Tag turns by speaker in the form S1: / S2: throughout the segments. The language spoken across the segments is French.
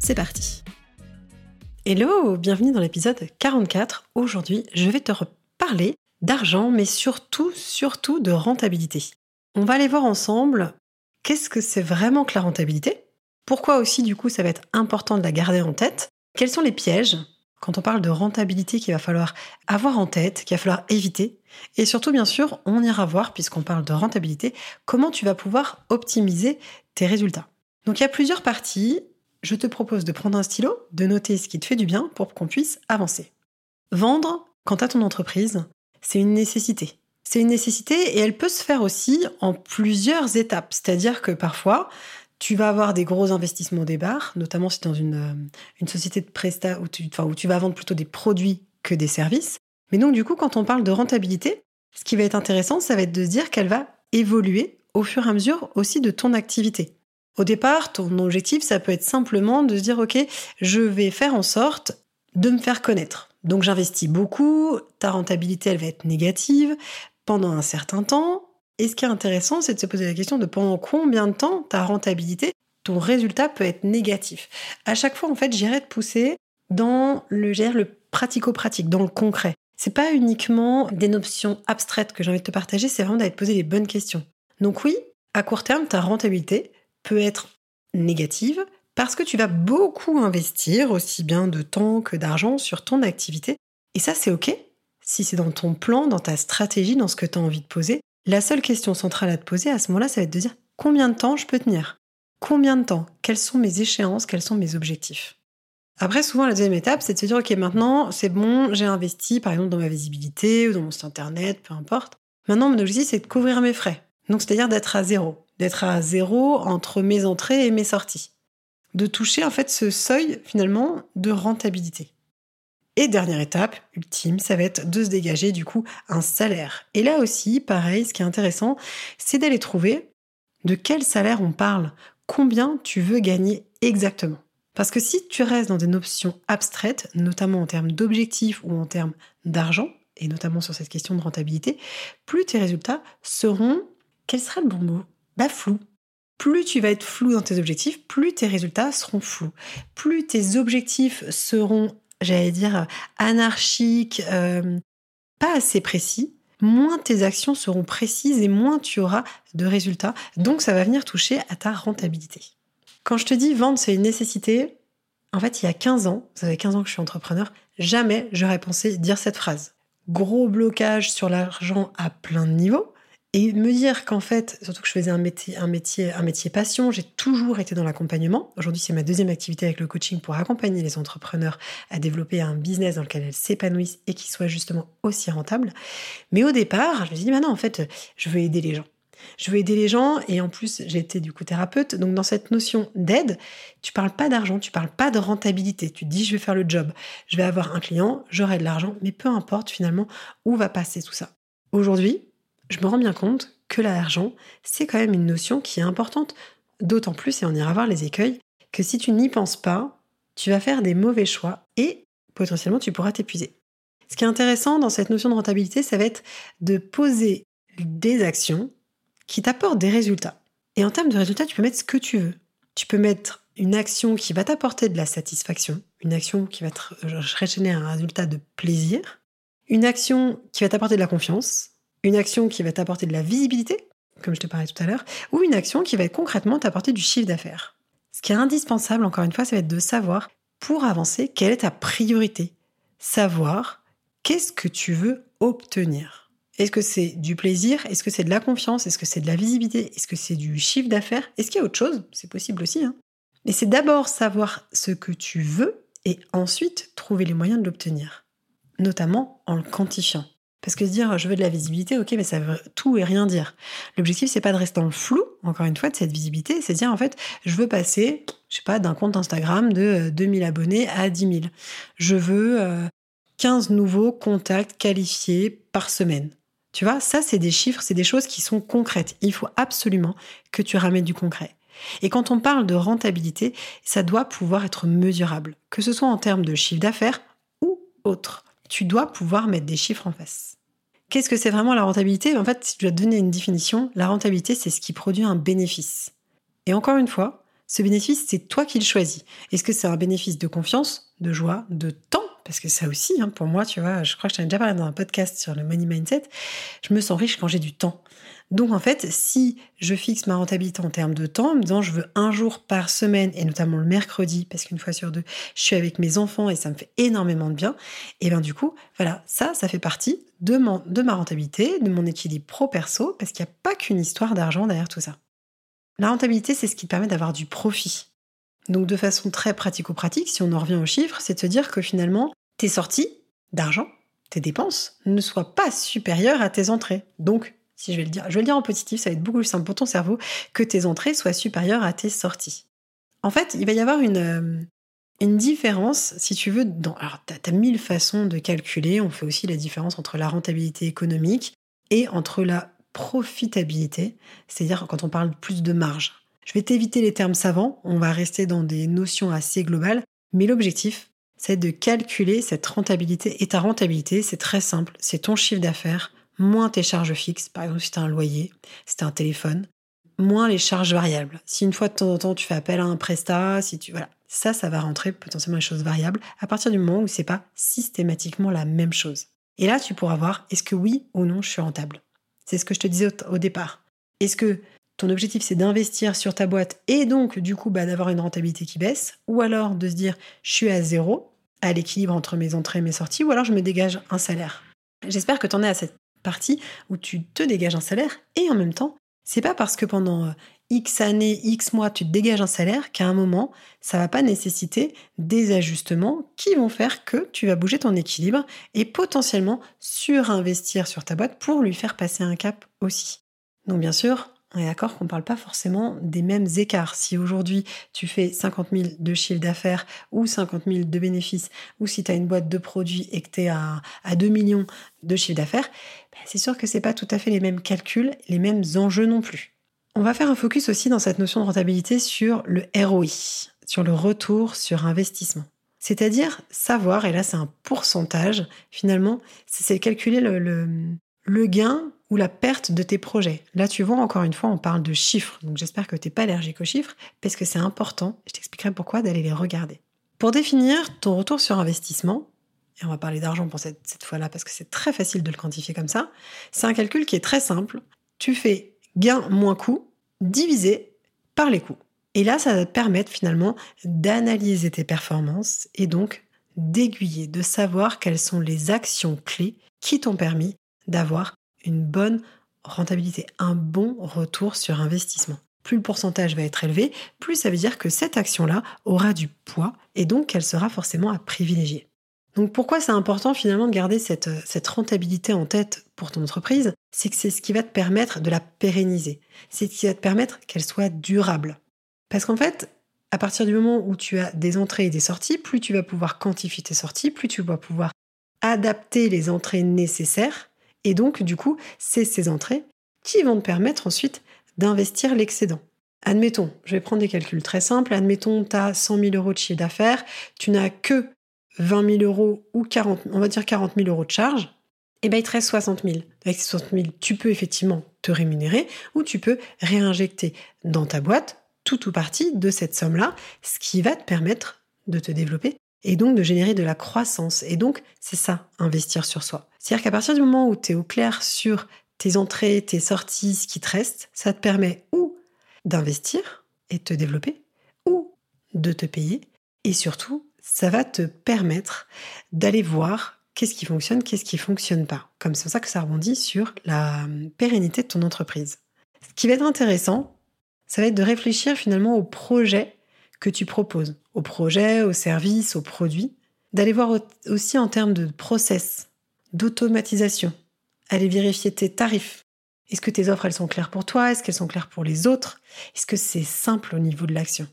S1: c'est parti Hello, bienvenue dans l'épisode 44. Aujourd'hui, je vais te reparler d'argent, mais surtout, surtout de rentabilité. On va aller voir ensemble qu'est-ce que c'est vraiment que la rentabilité, pourquoi aussi du coup ça va être important de la garder en tête, quels sont les pièges quand on parle de rentabilité qu'il va falloir avoir en tête, qu'il va falloir éviter, et surtout bien sûr on ira voir, puisqu'on parle de rentabilité, comment tu vas pouvoir optimiser tes résultats. Donc il y a plusieurs parties, je te propose de prendre un stylo, de noter ce qui te fait du bien pour qu'on puisse avancer. Vendre, quant à ton entreprise, c'est une nécessité. C'est une nécessité et elle peut se faire aussi en plusieurs étapes. C'est-à-dire que parfois, tu vas avoir des gros investissements au départ, notamment si tu es dans une, euh, une société de prestat où tu vas vendre plutôt des produits que des services. Mais donc, du coup, quand on parle de rentabilité, ce qui va être intéressant, ça va être de se dire qu'elle va évoluer au fur et à mesure aussi de ton activité. Au départ, ton objectif, ça peut être simplement de se dire, OK, je vais faire en sorte de me faire connaître. Donc j'investis beaucoup, ta rentabilité, elle va être négative pendant un certain temps. Et ce qui est intéressant, c'est de se poser la question de pendant combien de temps ta rentabilité, ton résultat peut être négatif. À chaque fois, en fait, j'irai te pousser dans le, le pratico-pratique, dans le concret. C'est pas uniquement des notions abstraites que j'ai envie de te partager, c'est vraiment d'aller te poser les bonnes questions. Donc oui, à court terme, ta rentabilité, peut être négative parce que tu vas beaucoup investir, aussi bien de temps que d'argent, sur ton activité. Et ça, c'est OK si c'est dans ton plan, dans ta stratégie, dans ce que tu as envie de poser. La seule question centrale à te poser à ce moment-là, ça va être de dire combien de temps je peux tenir? Combien de temps? Quelles sont mes échéances? Quels sont mes objectifs? Après, souvent, la deuxième étape, c'est de se dire, OK, maintenant, c'est bon, j'ai investi, par exemple, dans ma visibilité ou dans mon site internet, peu importe. Maintenant, mon objectif, c'est de couvrir mes frais. Donc, c'est-à-dire d'être à zéro d'être à zéro entre mes entrées et mes sorties. De toucher en fait ce seuil finalement de rentabilité. Et dernière étape, ultime, ça va être de se dégager du coup un salaire. Et là aussi, pareil, ce qui est intéressant, c'est d'aller trouver de quel salaire on parle, combien tu veux gagner exactement? Parce que si tu restes dans des notions abstraites, notamment en termes d'objectifs ou en termes d'argent, et notamment sur cette question de rentabilité, plus tes résultats seront, quel sera le bon mot? Bah, flou. Plus tu vas être flou dans tes objectifs, plus tes résultats seront flous. Plus tes objectifs seront, j'allais dire, anarchiques, euh, pas assez précis, moins tes actions seront précises et moins tu auras de résultats. Donc ça va venir toucher à ta rentabilité. Quand je te dis vendre, c'est une nécessité, en fait, il y a 15 ans, ça fait 15 ans que je suis entrepreneur, jamais j'aurais pensé dire cette phrase. Gros blocage sur l'argent à plein de niveaux. Et me dire qu'en fait, surtout que je faisais un métier, un métier, un métier passion, j'ai toujours été dans l'accompagnement. Aujourd'hui, c'est ma deuxième activité avec le coaching pour accompagner les entrepreneurs à développer un business dans lequel elles s'épanouissent et qui soit justement aussi rentable. Mais au départ, je me suis dit, maintenant, en fait, je veux aider les gens. Je veux aider les gens et en plus, j'ai été du coup thérapeute. Donc, dans cette notion d'aide, tu parles pas d'argent, tu parles pas de rentabilité. Tu te dis, je vais faire le job, je vais avoir un client, j'aurai de l'argent, mais peu importe finalement où va passer tout ça. Aujourd'hui, je me rends bien compte que l'argent, c'est quand même une notion qui est importante, d'autant plus, et on ira voir les écueils, que si tu n'y penses pas, tu vas faire des mauvais choix et potentiellement tu pourras t'épuiser. Ce qui est intéressant dans cette notion de rentabilité, ça va être de poser des actions qui t'apportent des résultats. Et en termes de résultats, tu peux mettre ce que tu veux. Tu peux mettre une action qui va t'apporter de la satisfaction, une action qui va te générer un résultat de plaisir, une action qui va t'apporter de la confiance, une action qui va t'apporter de la visibilité, comme je te parlais tout à l'heure, ou une action qui va concrètement t'apporter du chiffre d'affaires. Ce qui est indispensable, encore une fois, ça va être de savoir, pour avancer, quelle est ta priorité. Savoir qu'est-ce que tu veux obtenir? Est-ce que c'est du plaisir? Est-ce que c'est de la confiance? Est-ce que c'est de la visibilité? Est-ce que c'est du chiffre d'affaires? Est-ce qu'il y a autre chose? C'est possible aussi. Hein Mais c'est d'abord savoir ce que tu veux et ensuite trouver les moyens de l'obtenir, notamment en le quantifiant. Parce que se dire je veux de la visibilité, ok, mais ça veut tout et rien dire. L'objectif, c'est pas de rester dans le flou, encore une fois, de cette visibilité, c'est de dire en fait, je veux passer je sais pas, d'un compte Instagram de 2000 abonnés à 10 000. Je veux 15 nouveaux contacts qualifiés par semaine. Tu vois, ça, c'est des chiffres, c'est des choses qui sont concrètes. Il faut absolument que tu ramènes du concret. Et quand on parle de rentabilité, ça doit pouvoir être mesurable, que ce soit en termes de chiffre d'affaires ou autre. Tu dois pouvoir mettre des chiffres en face. Qu'est-ce que c'est vraiment la rentabilité? En fait, si tu dois donner une définition, la rentabilité, c'est ce qui produit un bénéfice. Et encore une fois, ce bénéfice, c'est toi qui le choisis. Est-ce que c'est un bénéfice de confiance, de joie, de temps? Parce que ça aussi, hein, pour moi, tu vois, je crois que je t'en ai déjà parlé dans un podcast sur le money mindset, je me sens riche quand j'ai du temps. Donc en fait, si je fixe ma rentabilité en termes de temps, en me disant je veux un jour par semaine, et notamment le mercredi, parce qu'une fois sur deux, je suis avec mes enfants et ça me fait énormément de bien, et bien du coup, voilà, ça, ça fait partie de, ma rentabilité, de mon équilibre pro-perso, parce qu'il n'y a pas qu'une histoire d'argent derrière tout ça. La rentabilité, c'est ce qui permet d'avoir du profit. Donc de façon très pratico-pratique, si on en revient aux chiffres, c'est de se dire que finalement, tes sorties d'argent, tes dépenses, ne soient pas supérieures à tes entrées. Donc, si je vais le dire, je vais le dire en positif, ça va être beaucoup plus simple pour ton cerveau que tes entrées soient supérieures à tes sorties. En fait, il va y avoir une, euh, une différence, si tu veux, dans, alors tu as, mille façons de calculer, on fait aussi la différence entre la rentabilité économique et entre la profitabilité, c'est-à-dire quand on parle plus de marge. Je vais t'éviter les termes savants, on va rester dans des notions assez globales, mais l'objectif, c'est de calculer cette rentabilité. Et ta rentabilité, c'est très simple, c'est ton chiffre d'affaires, moins tes charges fixes, par exemple si tu as un loyer, si tu as un téléphone, moins les charges variables. Si une fois de temps en temps tu fais appel à un prestat, si tu voilà, ça ça va rentrer potentiellement les choses variables à partir du moment où c'est pas systématiquement la même chose. Et là tu pourras voir est-ce que oui ou non je suis rentable? C'est ce que je te disais au, départ. Est-ce que ton objectif c'est d'investir sur ta boîte et donc du coup bah, d'avoir une rentabilité qui baisse, ou alors de se dire je suis à zéro, à l'équilibre entre mes entrées et mes sorties, ou alors je me dégage un salaire? J'espère que tu en es à cette partie où tu te dégages un salaire et en même temps, c'est pas parce que pendant euh, X années, X mois, tu te dégages un salaire qu'à un moment, ça va pas nécessiter des ajustements qui vont faire que tu vas bouger ton équilibre et potentiellement surinvestir sur ta boîte pour lui faire passer un cap aussi. Donc bien sûr, on est d'accord qu'on ne parle pas forcément des mêmes écarts. Si aujourd'hui tu fais 50 000 de chiffre d'affaires ou 50 000 de bénéfices, ou si tu as une boîte de produits et que tu es à, 2 millions de chiffre d'affaires, ben, c'est sûr que ce n'est pas tout à fait les mêmes calculs, les mêmes enjeux non plus. On va faire un focus aussi dans cette notion de rentabilité sur le ROI, sur le retour sur investissement. C'est-à-dire savoir, et là c'est un pourcentage, finalement, c'est calculer le, le gain ou la perte de tes projets. Là, tu vois, encore une fois, on parle de chiffres. Donc j'espère que tu n'es pas allergique aux chiffres, parce que c'est important, je t'expliquerai pourquoi, d'aller les regarder. Pour définir ton retour sur investissement, et on va parler d'argent pour cette, fois-là, parce que c'est très facile de le quantifier comme ça, c'est un calcul qui est très simple. Tu fais gain moins coût divisé par les coûts. Et là, ça va te permettre finalement d'analyser tes performances et donc d'aiguiller, de savoir quelles sont les actions clés qui t'ont permis d'avoir une bonne rentabilité, un bon retour sur investissement. Plus le pourcentage va être élevé, plus ça veut dire que cette action-là aura du poids et donc qu'elle sera forcément à privilégier. Donc pourquoi c'est important finalement de garder cette, cette rentabilité en tête pour ton entreprise? C'est que c'est ce qui va te permettre de la pérenniser. C'est ce qui va te permettre qu'elle soit durable. Parce qu'en fait, à partir du moment où tu as des entrées et des sorties, plus tu vas pouvoir quantifier tes sorties, plus tu vas pouvoir adapter les entrées nécessaires et donc, du coup, c'est ces entrées qui vont te permettre ensuite d'investir l'excédent. Admettons, je vais prendre des calculs très simples. Admettons, tu as 100 000 euros de chiffre d'affaires, tu n'as que 20 000 euros ou 40, on va dire 40 000 euros de charge, et eh bien il te reste 60 000. Avec ces 60 000, tu peux effectivement te rémunérer ou tu peux réinjecter dans ta boîte tout ou partie de cette somme-là, ce qui va te permettre de te développer et donc de générer de la croissance. Et donc, c'est ça, investir sur soi. C'est-à-dire qu'à partir du moment où tu es au clair sur tes entrées, tes sorties, ce qui te reste, ça te permet ou d'investir et de te développer, ou de te payer. Et surtout, ça va te permettre d'aller voir qu'est-ce qui fonctionne, qu'est-ce qui fonctionne pas. Comme c'est ça que ça rebondit sur la pérennité de ton entreprise. Ce qui va être intéressant, ça va être de réfléchir finalement au projet que tu proposes, au projet, au service, au produit, d'aller voir aussi en termes de process, d'automatisation, aller vérifier tes tarifs. Est-ce que tes offres, elles sont claires pour toi? Est-ce qu'elles sont claires pour les autres? Est-ce que c'est simple au niveau de l'action?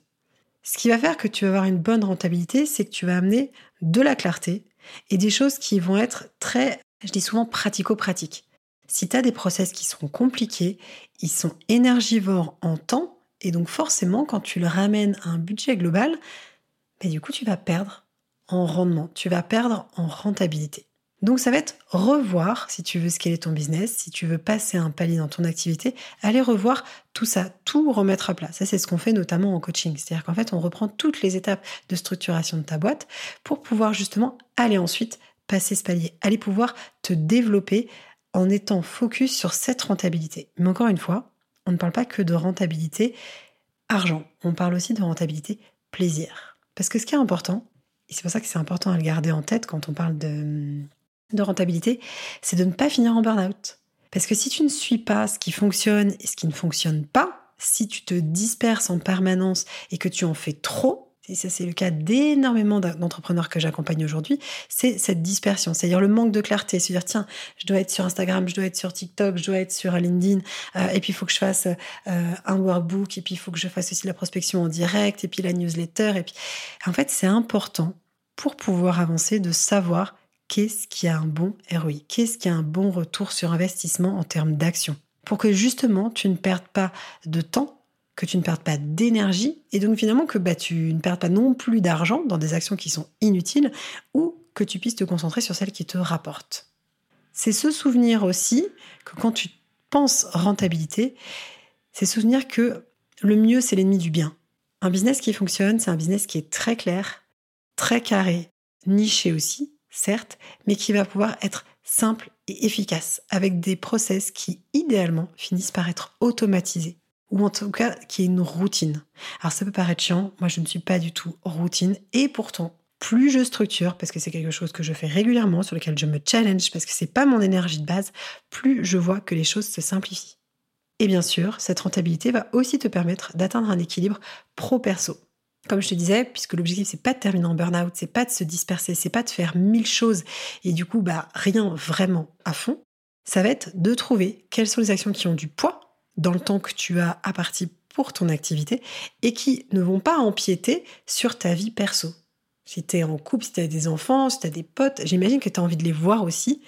S1: Ce qui va faire que tu vas avoir une bonne rentabilité, c'est que tu vas amener de la clarté et des choses qui vont être très, je dis souvent, pratico-pratiques. Si tu as des process qui sont compliqués, ils sont énergivores en temps, et donc forcément, quand tu le ramènes à un budget global, mais du coup, tu vas perdre en rendement, tu vas perdre en rentabilité. Donc ça va être revoir, si tu veux scaler ton business, si tu veux passer un palier dans ton activité, aller revoir tout ça, tout remettre à plat. Ça, c'est ce qu'on fait notamment en coaching. C'est-à-dire qu'en fait, on reprend toutes les étapes de structuration de ta boîte pour pouvoir justement aller ensuite passer ce palier, aller pouvoir te développer en étant focus sur cette rentabilité. Mais encore une fois, on ne parle pas que de rentabilité argent, on parle aussi de rentabilité plaisir. Parce que ce qui est important, et c'est pour ça que c'est important à le garder en tête quand on parle de, de rentabilité, c'est de ne pas finir en burn-out. Parce que si tu ne suis pas ce qui fonctionne et ce qui ne fonctionne pas, si tu te disperses en permanence et que tu en fais trop, et ça c'est le cas d'énormément d'entrepreneurs que j'accompagne aujourd'hui, c'est cette dispersion, c'est-à-dire le manque de clarté, c'est-à-dire tiens, je dois être sur Instagram, je dois être sur TikTok, je dois être sur LinkedIn, euh, et puis il faut que je fasse euh, un workbook, et puis il faut que je fasse aussi la prospection en direct, et puis la newsletter, et puis en fait c'est important pour pouvoir avancer de savoir qu'est-ce qui a un bon ROI, qu'est-ce qui a un bon retour sur investissement en termes d'action, pour que justement tu ne perdes pas de temps, que tu ne perdes pas d'énergie, et donc finalement que bah, tu ne perdes pas non plus d'argent dans des actions qui sont inutiles, ou que tu puisses te concentrer sur celles qui te rapportent. C'est se souvenir aussi que quand tu penses rentabilité, c'est souvenir que le mieux, c'est l'ennemi du bien. Un business qui fonctionne, c'est un business qui est très clair, très carré, niché aussi, certes, mais qui va pouvoir être simple et efficace, avec des process qui, idéalement, finissent par être automatisés, ou en tout cas qui est une routine. Alors ça peut paraître chiant, moi je ne suis pas du tout routine, et pourtant, plus je structure, parce que c'est quelque chose que je fais régulièrement, sur lequel je me challenge, parce que c'est pas mon énergie de base, plus je vois que les choses se simplifient. Et bien sûr, cette rentabilité va aussi te permettre d'atteindre un équilibre pro-perso. Comme je te disais, puisque l'objectif c'est pas de terminer en burn-out, c'est pas de se disperser, c'est pas de faire mille choses et du coup bah rien vraiment à fond, ça va être de trouver quelles sont les actions qui ont du poids dans le temps que tu as à partir pour ton activité et qui ne vont pas empiéter sur ta vie perso. Si tu es en couple, si tu as des enfants, si tu as des potes, j'imagine que tu as envie de les voir aussi.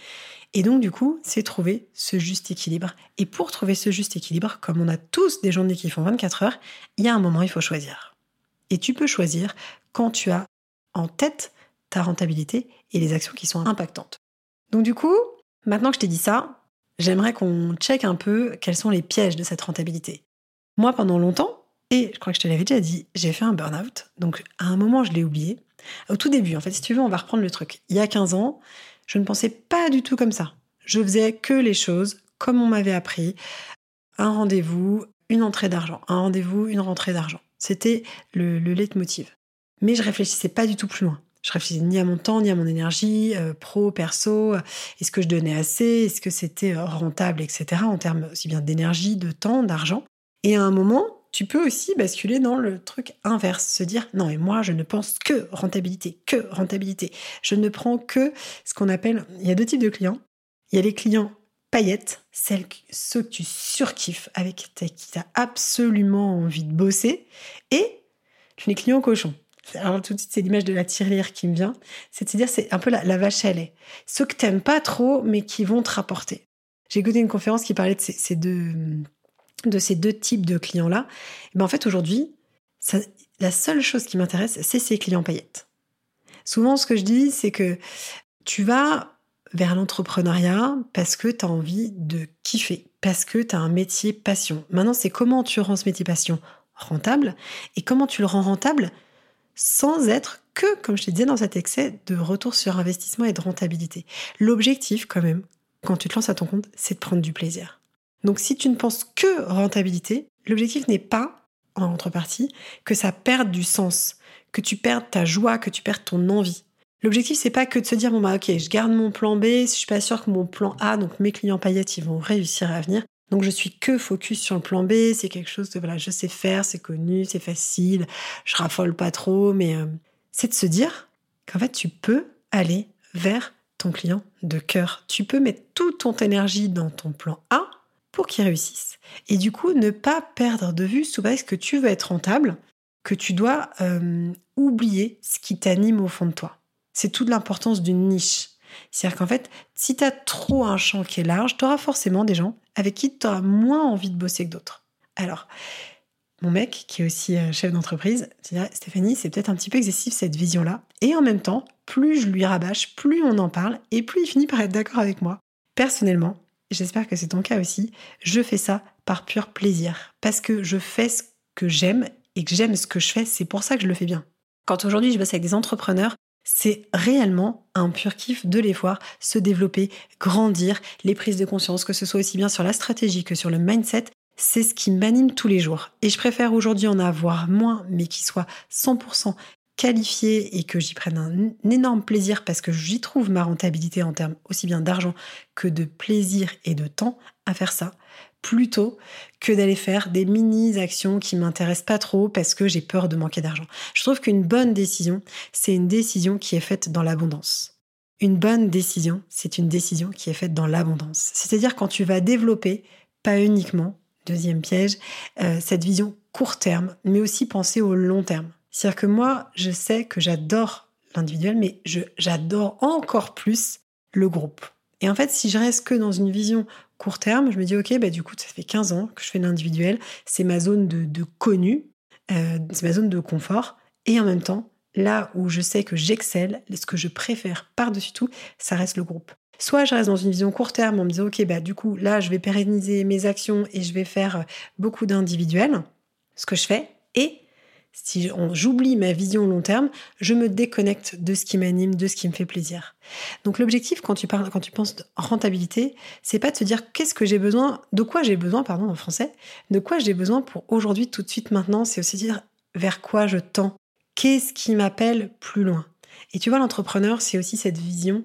S1: Et donc, du coup, c'est trouver ce juste équilibre. Et pour trouver ce juste équilibre, comme on a tous des journées qui font 24 heures, il y a un moment, il faut choisir. Et tu peux choisir quand tu as en tête ta rentabilité et les actions qui sont impactantes. Donc du coup, maintenant que je t'ai dit ça, j'aimerais qu'on check un peu quels sont les pièges de cette rentabilité. Moi, pendant longtemps, et je crois que je te l'avais déjà dit, j'ai fait un burn-out. Donc à un moment, je l'ai oublié. Au tout début, en fait, si tu veux, on va reprendre le truc. Il y a 15 ans, je ne pensais pas du tout comme ça. Je faisais que les choses comme on m'avait appris. Un rendez-vous, une entrée d'argent. Un rendez-vous, une rentrée d'argent. C'était le, le leitmotiv. Mais je réfléchissais pas du tout plus loin. Je réfléchissais ni à mon temps, ni à mon énergie, euh, pro, perso. Est-ce que je donnais assez Est-ce que c'était euh, rentable, etc. En termes aussi bien d'énergie, de temps, d'argent. Et à un moment, tu peux aussi basculer dans le truc inverse, se dire non, et moi, je ne pense que rentabilité, que rentabilité. Je ne prends que ce qu'on appelle. Il y a deux types de clients. Il y a les clients paillettes, celles, ceux que tu surkiffes, avec qui tu as absolument envie de bosser, et les clients cochons. Alors tout de suite, c'est l'image de la tirelire qui me vient. C'est-à-dire, c'est un peu la, vache à lait. Ceux que t'aimes pas trop, mais qui vont te rapporter. J'ai écouté une conférence qui parlait de ces, deux, de ces deux types de clients-là. Mais en fait, aujourd'hui, la seule chose qui m'intéresse, c'est ces clients paillettes. Souvent, ce que je dis, c'est que tu vas vers l'entrepreneuriat parce que tu as envie de kiffer, parce que tu as un métier passion. Maintenant, c'est comment tu rends ce métier passion rentable et comment tu le rends rentable sans être que, comme je te disais dans cet excès, de retour sur investissement et de rentabilité. L'objectif, quand même, quand tu te lances à ton compte, c'est de prendre du plaisir. Donc si tu ne penses que rentabilité, l'objectif n'est pas, en contrepartie, que ça perde du sens, que tu perdes ta joie, que tu perdes ton envie. L'objectif, c'est pas que de se dire, bon bah ok, je garde mon plan B, je suis pas sûr que mon plan A, donc mes clients paillettes, ils vont réussir à venir. Donc je suis que focus sur le plan B, c'est quelque chose de voilà, je sais faire, c'est connu, c'est facile, je raffole pas trop, mais euh, c'est de se dire qu'en fait tu peux aller vers ton client de cœur. Tu peux mettre toute ton énergie dans ton plan A pour qu'il réussisse. Et du coup, ne pas perdre de vue sous base que tu veux être rentable que tu dois euh, oublier ce qui t'anime au fond de toi. C'est toute l'importance d'une niche. C'est-à-dire qu'en fait, si tu as trop un champ qui est large, tu auras forcément des gens avec qui tu auras moins envie de bosser que d'autres. Alors, mon mec, qui est aussi euh, chef d'entreprise, dirait Stéphanie, c'est peut-être un petit peu excessif cette vision-là. Et en même temps, plus je lui rabâche, plus on en parle, et plus il finit par être d'accord avec moi. Personnellement, j'espère que c'est ton cas aussi, je fais ça par pur plaisir. Parce que je fais ce que j'aime et que j'aime ce que je fais, c'est pour ça que je le fais bien. Quand aujourd'hui je bosse avec des entrepreneurs, c'est réellement un pur kiff de les voir se développer, grandir, les prises de conscience, que ce soit aussi bien sur la stratégie que sur le mindset, c'est ce qui m'anime tous les jours. Et je préfère aujourd'hui en avoir moins, mais qui soit 100% qualifié et que j'y prenne un, énorme plaisir parce que j'y trouve ma rentabilité en termes aussi bien d'argent que de plaisir et de temps à faire ça, plutôt que d'aller faire des mini-actions qui m'intéressent pas trop parce que j'ai peur de manquer d'argent. Je trouve qu'une bonne décision, c'est une décision qui est faite dans l'abondance. Une bonne décision, c'est une décision qui est faite dans l'abondance. C'est-à-dire quand tu vas développer, pas uniquement, deuxième piège, euh, cette vision court terme, mais aussi penser au long terme. C'est-à-dire que moi, je sais que j'adore l'individuel, mais j'adore encore plus le groupe. Et en fait, si je reste que dans une vision court terme, je me dis, OK, bah, du coup, ça fait 15 ans que je fais l'individuel, c'est ma zone de, connu, euh, c'est ma zone de confort. Et en même temps, là où je sais que j'excelle, ce que je préfère par-dessus tout, ça reste le groupe. Soit je reste dans une vision court terme en me disant, OK, bah, du coup, là, je vais pérenniser mes actions et je vais faire beaucoup d'individuels, ce que je fais. Et si j'oublie ma vision long terme, je me déconnecte de ce qui m'anime, de ce qui me fait plaisir. Donc l'objectif quand tu parles, quand tu penses de rentabilité, c'est pas de se dire qu'est-ce que j'ai besoin, de quoi j'ai besoin, pardon, en français, de quoi j'ai besoin pour aujourd'hui, tout de suite, maintenant. C'est aussi dire vers quoi je tends, qu'est-ce qui m'appelle plus loin. Et tu vois, l'entrepreneur, c'est aussi cette vision,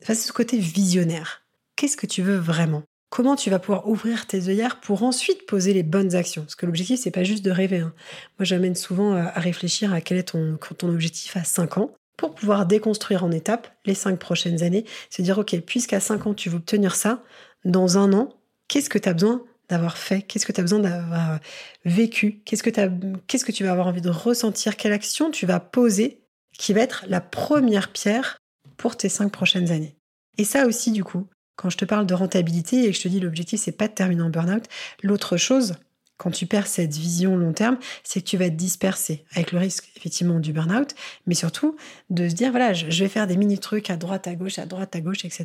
S1: c'est ce côté visionnaire. Qu'est-ce que tu veux vraiment? Comment tu vas pouvoir ouvrir tes œillères pour ensuite poser les bonnes actions? Parce que l'objectif, c'est pas juste de rêver. Hein. Moi, j'amène souvent à réfléchir à quel est ton, objectif à 5 ans pour pouvoir déconstruire en étapes les 5 prochaines années. Se dire, OK, puisqu'à 5 ans, tu veux obtenir ça, dans un an, qu'est-ce que tu as besoin d'avoir fait? Qu'est-ce que tu as besoin d'avoir vécu? Qu'est-ce que, qu'est-ce que tu vas avoir envie de ressentir? Quelle action tu vas poser qui va être la première pierre pour tes 5 prochaines années? Et ça aussi, du coup, quand je te parle de rentabilité et que je te dis l'objectif c'est pas de terminer en burn-out, l'autre chose, quand tu perds cette vision long terme, c'est que tu vas te disperser avec le risque effectivement du burn-out, mais surtout de se dire voilà, je vais faire des mini trucs à droite, à gauche, à droite, à gauche, etc.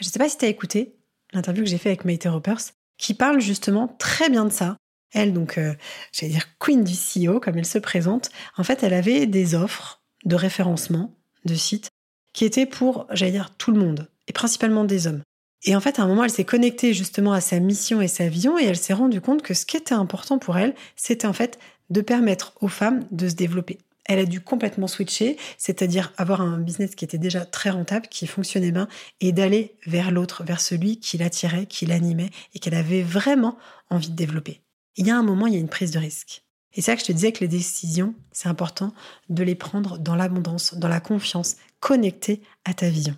S1: Je sais pas si tu as écouté l'interview que j'ai fait avec Maite Ropers, qui parle justement très bien de ça. Elle, donc, euh, j'allais dire queen du CEO, comme elle se présente, en fait, elle avait des offres de référencement de sites qui étaient pour, j'allais dire, tout le monde, et principalement des hommes. Et en fait, à un moment, elle s'est connectée justement à sa mission et sa vision et elle s'est rendue compte que ce qui était important pour elle, c'était en fait de permettre aux femmes de se développer. Elle a dû complètement switcher, c'est-à-dire avoir un business qui était déjà très rentable, qui fonctionnait bien, et d'aller vers l'autre, vers celui qui l'attirait, qui l'animait et qu'elle avait vraiment envie de développer. Il y a un moment, il y a une prise de risque. Et c'est ça que je te disais que les décisions, c'est important de les prendre dans l'abondance, dans la confiance, connectée à ta vision.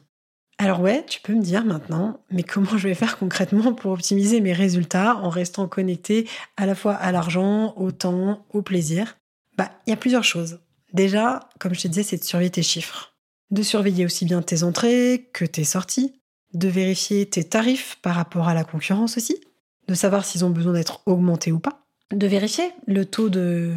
S1: Alors ouais, tu peux me dire maintenant, mais comment je vais faire concrètement pour optimiser mes résultats en restant connecté à la fois à l'argent, au temps, au plaisir? Bah, il y a plusieurs choses. Déjà, comme je te disais, c'est de surveiller tes chiffres. De surveiller aussi bien tes entrées que tes sorties. De vérifier tes tarifs par rapport à la concurrence aussi. De savoir s'ils ont besoin d'être augmentés ou pas. De vérifier le taux de,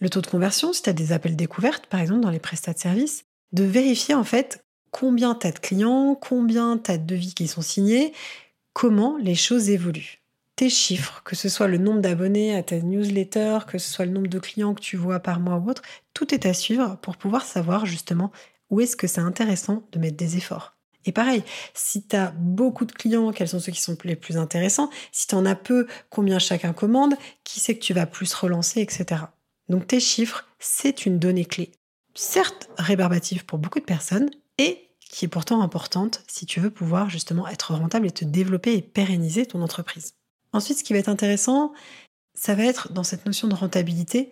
S1: le taux de conversion, si tu as des appels découvertes, par exemple, dans les prestats de services. De vérifier en fait combien tu as de clients, combien tu as de devis qui sont signés, comment les choses évoluent. Tes chiffres, que ce soit le nombre d'abonnés à ta newsletter, que ce soit le nombre de clients que tu vois par mois ou autre, tout est à suivre pour pouvoir savoir justement où est-ce que c'est intéressant de mettre des efforts. Et pareil, si tu as beaucoup de clients, quels sont ceux qui sont les plus intéressants Si tu en as peu, combien chacun commande Qui c'est que tu vas plus relancer, etc. Donc tes chiffres, c'est une donnée clé. Certes rébarbative pour beaucoup de personnes, et qui est pourtant importante si tu veux pouvoir justement être rentable et te développer et pérenniser ton entreprise. Ensuite, ce qui va être intéressant, ça va être dans cette notion de rentabilité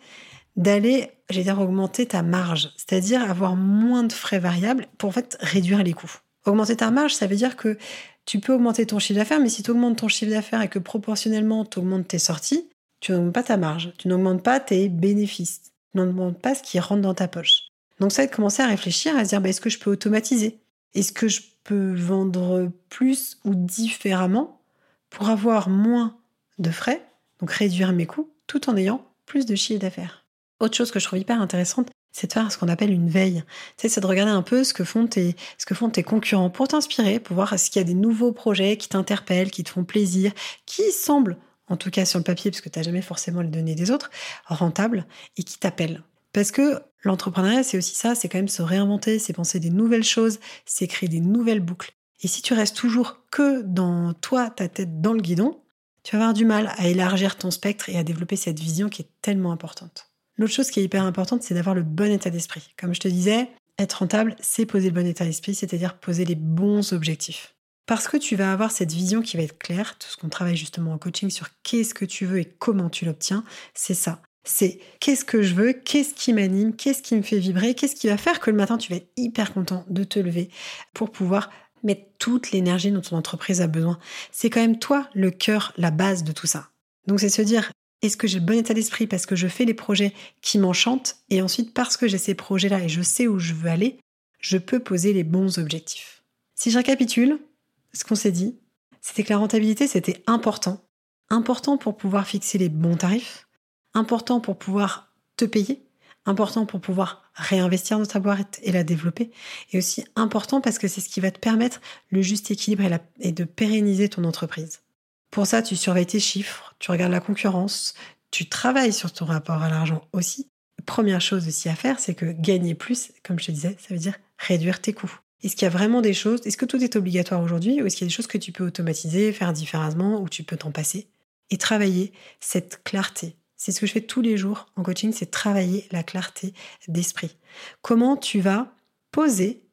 S1: d'aller, j'allais dire, augmenter ta marge, c'est-à-dire avoir moins de frais variables pour en fait réduire les coûts. Augmenter ta marge, ça veut dire que tu peux augmenter ton chiffre d'affaires, mais si tu augmentes ton chiffre d'affaires et que proportionnellement tu augmentes tes sorties, tu n'augmentes pas ta marge, tu n'augmentes pas tes bénéfices. n'en demande pas ce qui rentre dans ta poche. Donc ça va de commencer à réfléchir, à se dire bah, est-ce que je peux automatiser? Est-ce que je peux vendre plus ou différemment pour avoir moins de frais, donc réduire mes coûts, tout en ayant plus de chiffre d'affaires? Autre chose que je trouve hyper intéressante, c'est de faire ce qu'on appelle une veille. c'est de regarder un peu ce que font tes, ce que font tes concurrents pour t'inspirer, pour voir s'il y a des nouveaux projets qui t'interpellent, qui te font plaisir, qui semblent, en tout cas sur le papier, parce que tu n'as jamais forcément les données des autres, rentables et qui t'appellent. Parce que l'entrepreneuriat, c'est aussi ça, c'est quand même se réinventer, c'est penser des nouvelles choses, c'est créer des nouvelles boucles. Et si tu restes toujours que dans toi, ta tête dans le guidon, tu vas avoir du mal à élargir ton spectre et à développer cette vision qui est tellement importante. L'autre chose qui est hyper importante, c'est d'avoir le bon état d'esprit. Comme je te disais, être rentable, c'est poser le bon état d'esprit, c'est-à-dire poser les bons objectifs. Parce que tu vas avoir cette vision qui va être claire, tout ce qu'on travaille justement en coaching sur qu'est-ce que tu veux et comment tu l'obtiens, c'est ça. C'est qu'est-ce que je veux, qu'est-ce qui m'anime, qu'est-ce qui me fait vibrer, qu'est-ce qui va faire que le matin tu vas être hyper content de te lever pour pouvoir mettre toute l'énergie dont ton entreprise a besoin. C'est quand même toi le cœur, la base de tout ça. Donc c'est se dire, est-ce que j'ai le bon état d'esprit parce que je fais les projets qui m'enchantent et ensuite parce que j'ai ces projets-là et je sais où je veux aller, je peux poser les bons objectifs. Si je récapitule, ce qu'on s'est dit, c'était que la rentabilité, c'était important. Important pour pouvoir fixer les bons tarifs, important pour pouvoir te payer, important pour pouvoir réinvestir dans ta boîte et la développer, et aussi important parce que c'est ce qui va te permettre le juste équilibre et de pérenniser ton entreprise. Pour ça, tu surveilles tes chiffres, tu regardes la concurrence, tu travailles sur ton rapport à l'argent aussi. Première chose aussi à faire, c'est que gagner plus, comme je te disais, ça veut dire réduire tes coûts. Est-ce qu'il y a vraiment des choses, est-ce que tout est obligatoire aujourd'hui ou est-ce qu'il y a des choses que tu peux automatiser, faire différemment ou tu peux t'en passer? Et travailler cette clarté. C'est ce que je fais tous les jours en coaching, c'est travailler la clarté d'esprit. Comment tu vas poser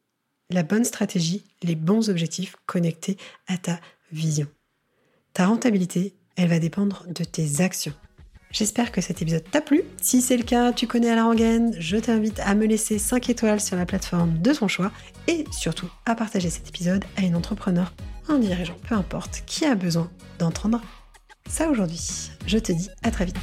S1: la bonne stratégie, les bons objectifs connectés à ta vision? Ta rentabilité, elle va dépendre de tes actions. J'espère que cet épisode t'a plu. Si c'est le cas, tu connais à la rengaine, je t'invite à me laisser 5 étoiles sur la plateforme de ton choix et surtout à partager cet épisode à une entrepreneur, un dirigeant, peu importe, qui a besoin d'entendre ça aujourd'hui. Je te dis à très vite.